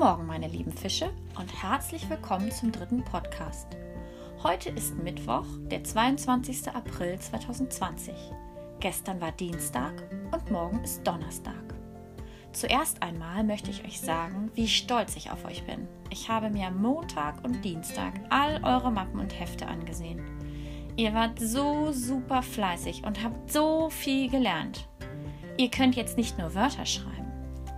Morgen, meine lieben Fische, und herzlich willkommen zum dritten Podcast. Heute ist Mittwoch, der 22. April 2020. Gestern war Dienstag und morgen ist Donnerstag. Zuerst einmal möchte ich euch sagen, wie stolz ich auf euch bin. Ich habe mir Montag und Dienstag all eure Mappen und Hefte angesehen. Ihr wart so super fleißig und habt so viel gelernt. Ihr könnt jetzt nicht nur Wörter schreiben,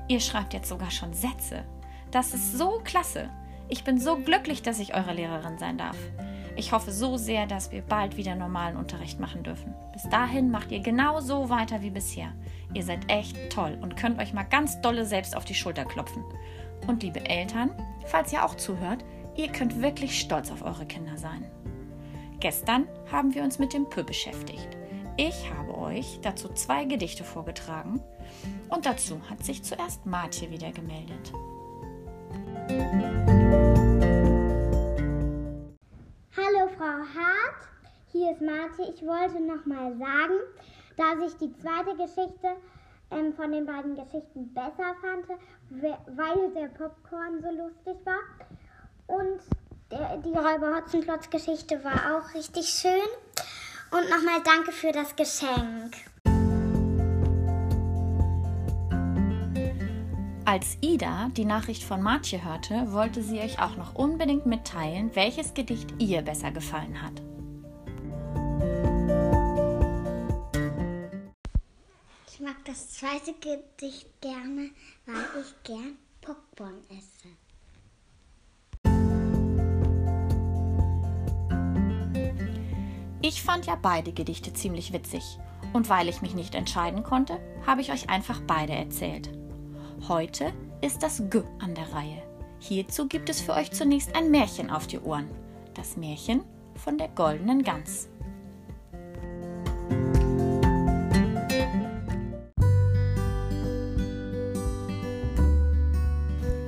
ihr schreibt jetzt sogar schon Sätze. Das ist so klasse. Ich bin so glücklich, dass ich eure Lehrerin sein darf. Ich hoffe so sehr, dass wir bald wieder normalen Unterricht machen dürfen. Bis dahin macht ihr genau so weiter wie bisher. Ihr seid echt toll und könnt euch mal ganz dolle selbst auf die Schulter klopfen. Und liebe Eltern, falls ihr auch zuhört, ihr könnt wirklich stolz auf eure Kinder sein. Gestern haben wir uns mit dem Pö beschäftigt. Ich habe euch dazu zwei Gedichte vorgetragen und dazu hat sich zuerst Martje wieder gemeldet. Hallo Frau Hart, hier ist Martje. Ich wollte noch mal sagen, dass ich die zweite Geschichte ähm, von den beiden Geschichten besser fand, weil der Popcorn so lustig war. Und der, die Räuber Hotzenplotz Geschichte war auch richtig schön. Und nochmal danke für das Geschenk. Als Ida die Nachricht von Martje hörte, wollte sie euch auch noch unbedingt mitteilen, welches Gedicht ihr besser gefallen hat. Ich mag das zweite Gedicht gerne, weil ich gern Popcorn esse. Ich fand ja beide Gedichte ziemlich witzig. Und weil ich mich nicht entscheiden konnte, habe ich euch einfach beide erzählt. Heute ist das G an der Reihe. Hierzu gibt es für euch zunächst ein Märchen auf die Ohren. Das Märchen von der goldenen Gans.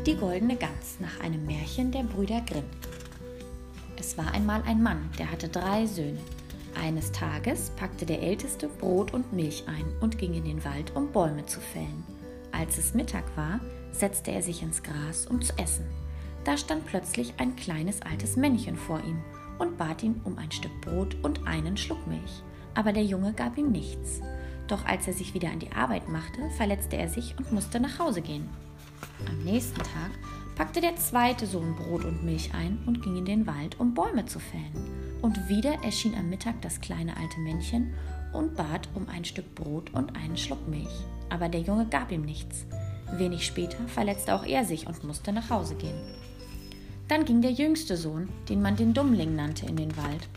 Die goldene Gans nach einem Märchen der Brüder Grimm. Es war einmal ein Mann, der hatte drei Söhne. Eines Tages packte der Älteste Brot und Milch ein und ging in den Wald, um Bäume zu fällen. Als es Mittag war, setzte er sich ins Gras, um zu essen. Da stand plötzlich ein kleines altes Männchen vor ihm und bat ihn um ein Stück Brot und einen Schluck Milch. Aber der Junge gab ihm nichts. Doch als er sich wieder an die Arbeit machte, verletzte er sich und musste nach Hause gehen. Am nächsten Tag packte der zweite Sohn Brot und Milch ein und ging in den Wald, um Bäume zu fällen. Und wieder erschien am Mittag das kleine alte Männchen und bat um ein Stück Brot und einen Schluck Milch. Aber der Junge gab ihm nichts. Wenig später verletzte auch er sich und musste nach Hause gehen. Dann ging der jüngste Sohn, den man den Dummling nannte, in den Wald.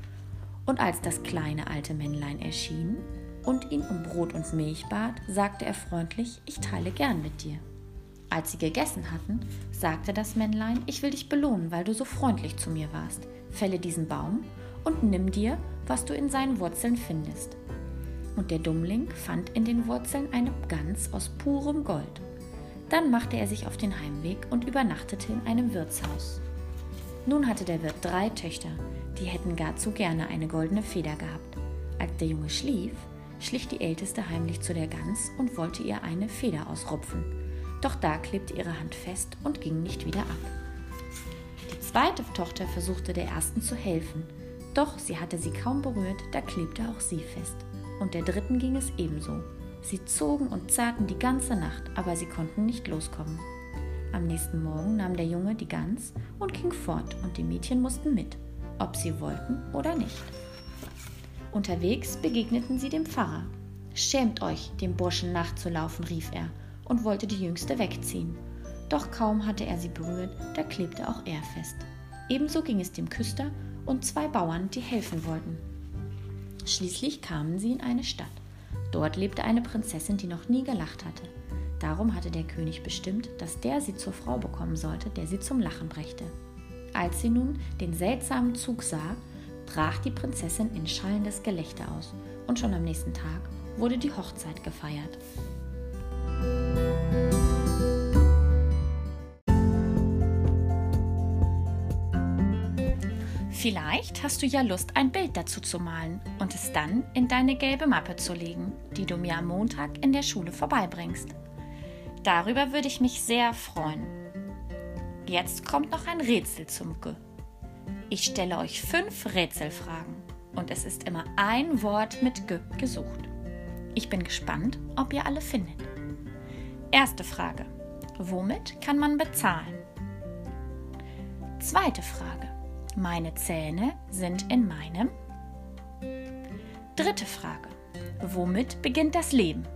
Und als das kleine alte Männlein erschien und ihn um Brot und Milch bat, sagte er freundlich, ich teile gern mit dir. Als sie gegessen hatten, sagte das Männlein, ich will dich belohnen, weil du so freundlich zu mir warst. Fälle diesen Baum und nimm dir, was du in seinen Wurzeln findest. Und der Dummling fand in den Wurzeln eine Gans aus purem Gold. Dann machte er sich auf den Heimweg und übernachtete in einem Wirtshaus. Nun hatte der Wirt drei Töchter, die hätten gar zu gerne eine goldene Feder gehabt. Als der Junge schlief, schlich die Älteste heimlich zu der Gans und wollte ihr eine Feder ausrupfen. Doch da klebte ihre Hand fest und ging nicht wieder ab. Die zweite Tochter versuchte der ersten zu helfen, doch sie hatte sie kaum berührt, da klebte auch sie fest. Und der dritten ging es ebenso. Sie zogen und zerrten die ganze Nacht, aber sie konnten nicht loskommen. Am nächsten Morgen nahm der Junge die Gans und ging fort, und die Mädchen mussten mit, ob sie wollten oder nicht. Unterwegs begegneten sie dem Pfarrer. Schämt euch, dem Burschen nachzulaufen, rief er und wollte die Jüngste wegziehen. Doch kaum hatte er sie berührt, da klebte auch er fest. Ebenso ging es dem Küster und zwei Bauern, die helfen wollten. Schließlich kamen sie in eine Stadt. Dort lebte eine Prinzessin, die noch nie gelacht hatte. Darum hatte der König bestimmt, dass der sie zur Frau bekommen sollte, der sie zum Lachen brächte. Als sie nun den seltsamen Zug sah, brach die Prinzessin in schallendes Gelächter aus, und schon am nächsten Tag wurde die Hochzeit gefeiert. Vielleicht hast du ja Lust, ein Bild dazu zu malen und es dann in deine gelbe Mappe zu legen, die du mir am Montag in der Schule vorbeibringst. Darüber würde ich mich sehr freuen. Jetzt kommt noch ein Rätsel zum G. Ich stelle euch fünf Rätselfragen und es ist immer ein Wort mit G gesucht. Ich bin gespannt, ob ihr alle findet. Erste Frage. Womit kann man bezahlen? Zweite Frage. Meine Zähne sind in meinem. Dritte Frage. Womit beginnt das Leben?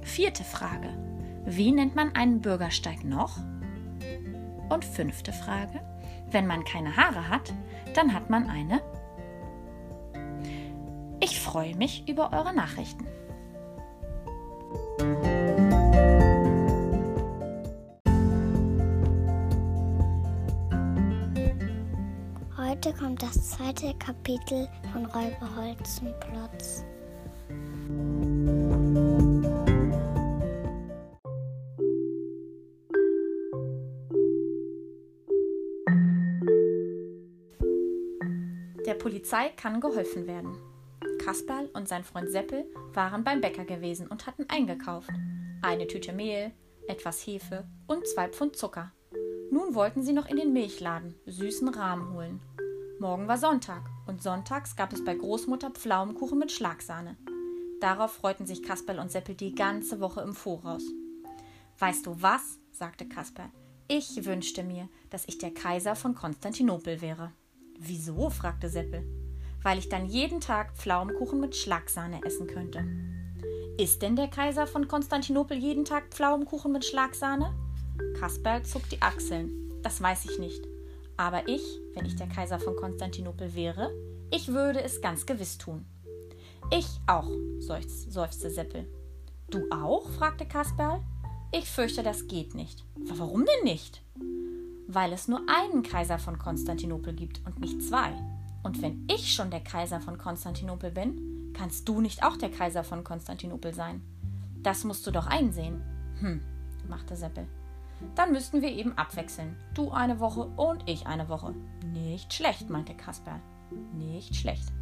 Vierte Frage. Wie nennt man einen Bürgersteig noch? Und fünfte Frage. Wenn man keine Haare hat, dann hat man eine. Ich freue mich über eure Nachrichten. Heute kommt das zweite Kapitel von Räuber Holzenplotz. Der Polizei kann geholfen werden. Kasperl und sein Freund Seppel waren beim Bäcker gewesen und hatten eingekauft. Eine Tüte Mehl, etwas Hefe und zwei Pfund Zucker. Nun wollten sie noch in den Milchladen süßen Rahm holen. Morgen war Sonntag und sonntags gab es bei Großmutter Pflaumenkuchen mit Schlagsahne. Darauf freuten sich Kasperl und Seppel die ganze Woche im Voraus. Weißt du was? sagte Kasperl. Ich wünschte mir, dass ich der Kaiser von Konstantinopel wäre. Wieso? fragte Seppel. Weil ich dann jeden Tag Pflaumenkuchen mit Schlagsahne essen könnte. Ist denn der Kaiser von Konstantinopel jeden Tag Pflaumenkuchen mit Schlagsahne? Kasperl zuckt die Achseln. Das weiß ich nicht. Aber ich, wenn ich der Kaiser von Konstantinopel wäre, ich würde es ganz gewiss tun. Ich auch, seufzte Seppel. Du auch? fragte Kasperl. Ich fürchte, das geht nicht. Warum denn nicht? Weil es nur einen Kaiser von Konstantinopel gibt und nicht zwei. Und wenn ich schon der Kaiser von Konstantinopel bin, kannst du nicht auch der Kaiser von Konstantinopel sein. Das musst du doch einsehen. Hm, machte Seppel. Dann müssten wir eben abwechseln. Du eine Woche und ich eine Woche. Nicht schlecht, meinte Kasperl. Nicht schlecht.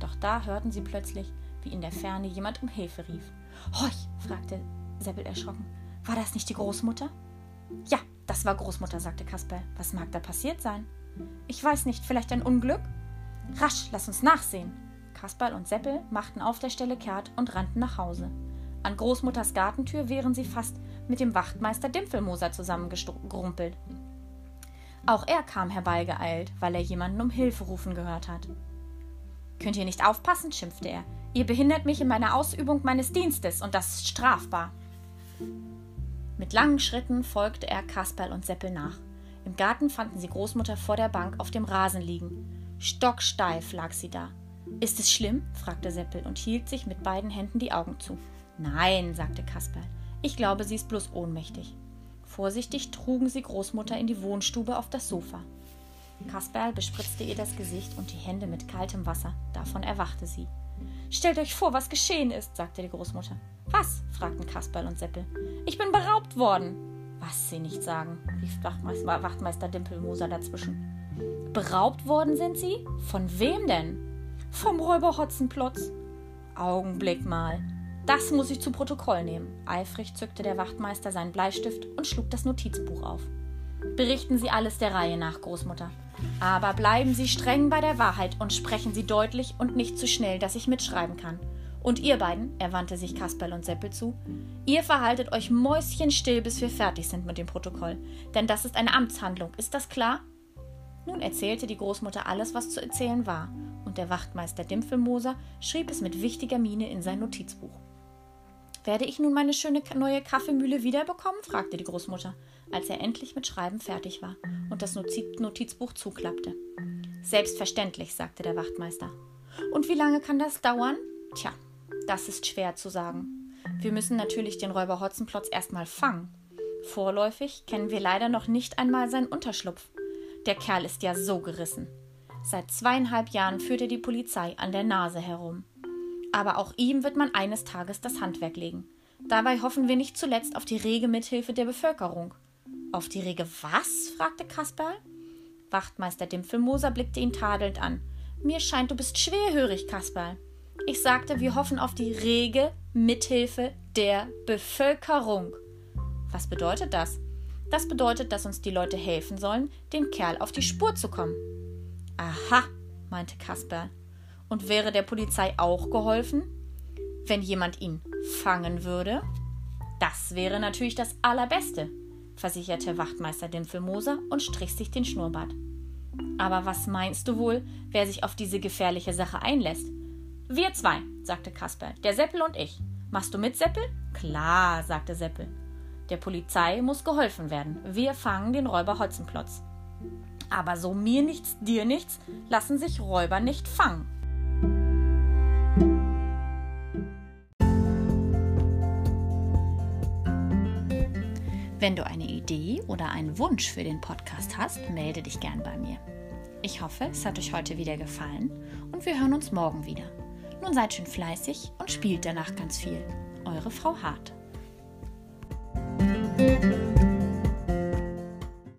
Doch da hörten sie plötzlich, wie in der Ferne jemand um Hilfe rief. Horch, fragte Seppel erschrocken. War das nicht die Großmutter? Ja, das war Großmutter, sagte Kasperl. Was mag da passiert sein? Ich weiß nicht, vielleicht ein Unglück? Rasch, lass uns nachsehen. Kasperl und Seppel machten auf der Stelle kehrt und rannten nach Hause. An Großmutters Gartentür wären sie fast mit dem Wachtmeister Dimpfelmoser zusammengerumpelt. Auch er kam herbeigeeilt, weil er jemanden um Hilfe rufen gehört hat. Könnt ihr nicht aufpassen? schimpfte er. Ihr behindert mich in meiner Ausübung meines Dienstes und das ist strafbar. Mit langen Schritten folgte er Kasperl und Seppel nach. Im Garten fanden sie Großmutter vor der Bank auf dem Rasen liegen. Stocksteif lag sie da. Ist es schlimm? fragte Seppel und hielt sich mit beiden Händen die Augen zu. Nein, sagte Kasperl. Ich glaube, sie ist bloß ohnmächtig. Vorsichtig trugen sie Großmutter in die Wohnstube auf das Sofa. Kasperl bespritzte ihr das Gesicht und die Hände mit kaltem Wasser. Davon erwachte sie. Stellt euch vor, was geschehen ist, sagte die Großmutter. Was? fragten Kasperl und Seppel. Ich bin beraubt worden. Was sie nicht sagen, rief Wachtmeister, Wachtmeister Dimpelmoser dazwischen. Beraubt worden sind sie? Von wem denn? Vom Räuber Hotzenplotz. Augenblick mal. Das muss ich zu Protokoll nehmen. Eifrig zückte der Wachtmeister seinen Bleistift und schlug das Notizbuch auf. Berichten Sie alles der Reihe nach, Großmutter. Aber bleiben Sie streng bei der Wahrheit und sprechen Sie deutlich und nicht zu schnell, dass ich mitschreiben kann. Und ihr beiden, er wandte sich Kasperl und Seppel zu, ihr verhaltet euch mäuschenstill, bis wir fertig sind mit dem Protokoll. Denn das ist eine Amtshandlung, ist das klar? Nun erzählte die Großmutter alles, was zu erzählen war, und der Wachtmeister Dimpfelmoser schrieb es mit wichtiger Miene in sein Notizbuch. Werde ich nun meine schöne neue Kaffeemühle wiederbekommen? fragte die Großmutter, als er endlich mit Schreiben fertig war und das Notizbuch zuklappte. Selbstverständlich, sagte der Wachtmeister. Und wie lange kann das dauern? Tja, das ist schwer zu sagen. Wir müssen natürlich den Räuber Hotzenplotz erstmal fangen. Vorläufig kennen wir leider noch nicht einmal seinen Unterschlupf. Der Kerl ist ja so gerissen. Seit zweieinhalb Jahren führt er die Polizei an der Nase herum aber auch ihm wird man eines Tages das Handwerk legen. Dabei hoffen wir nicht zuletzt auf die rege Mithilfe der Bevölkerung. Auf die rege was? fragte Kasperl. Wachtmeister Dimpfelmoser blickte ihn tadelnd an. Mir scheint, du bist schwerhörig, Kasperl. Ich sagte, wir hoffen auf die rege Mithilfe der Bevölkerung. Was bedeutet das? Das bedeutet, dass uns die Leute helfen sollen, den Kerl auf die Spur zu kommen. Aha, meinte Kasper. Und wäre der Polizei auch geholfen, wenn jemand ihn fangen würde? Das wäre natürlich das Allerbeste, versicherte Wachtmeister Dimpfelmoser und strich sich den Schnurrbart. Aber was meinst du wohl, wer sich auf diese gefährliche Sache einlässt? Wir zwei, sagte Kasper, der Seppel und ich. Machst du mit, Seppel? Klar, sagte Seppel. Der Polizei muss geholfen werden. Wir fangen den Räuber Hotzenplotz. Aber so mir nichts, dir nichts, lassen sich Räuber nicht fangen. Wenn du eine Idee oder einen Wunsch für den Podcast hast, melde dich gern bei mir. Ich hoffe, es hat euch heute wieder gefallen und wir hören uns morgen wieder. Nun seid schön fleißig und spielt danach ganz viel. Eure Frau Hart.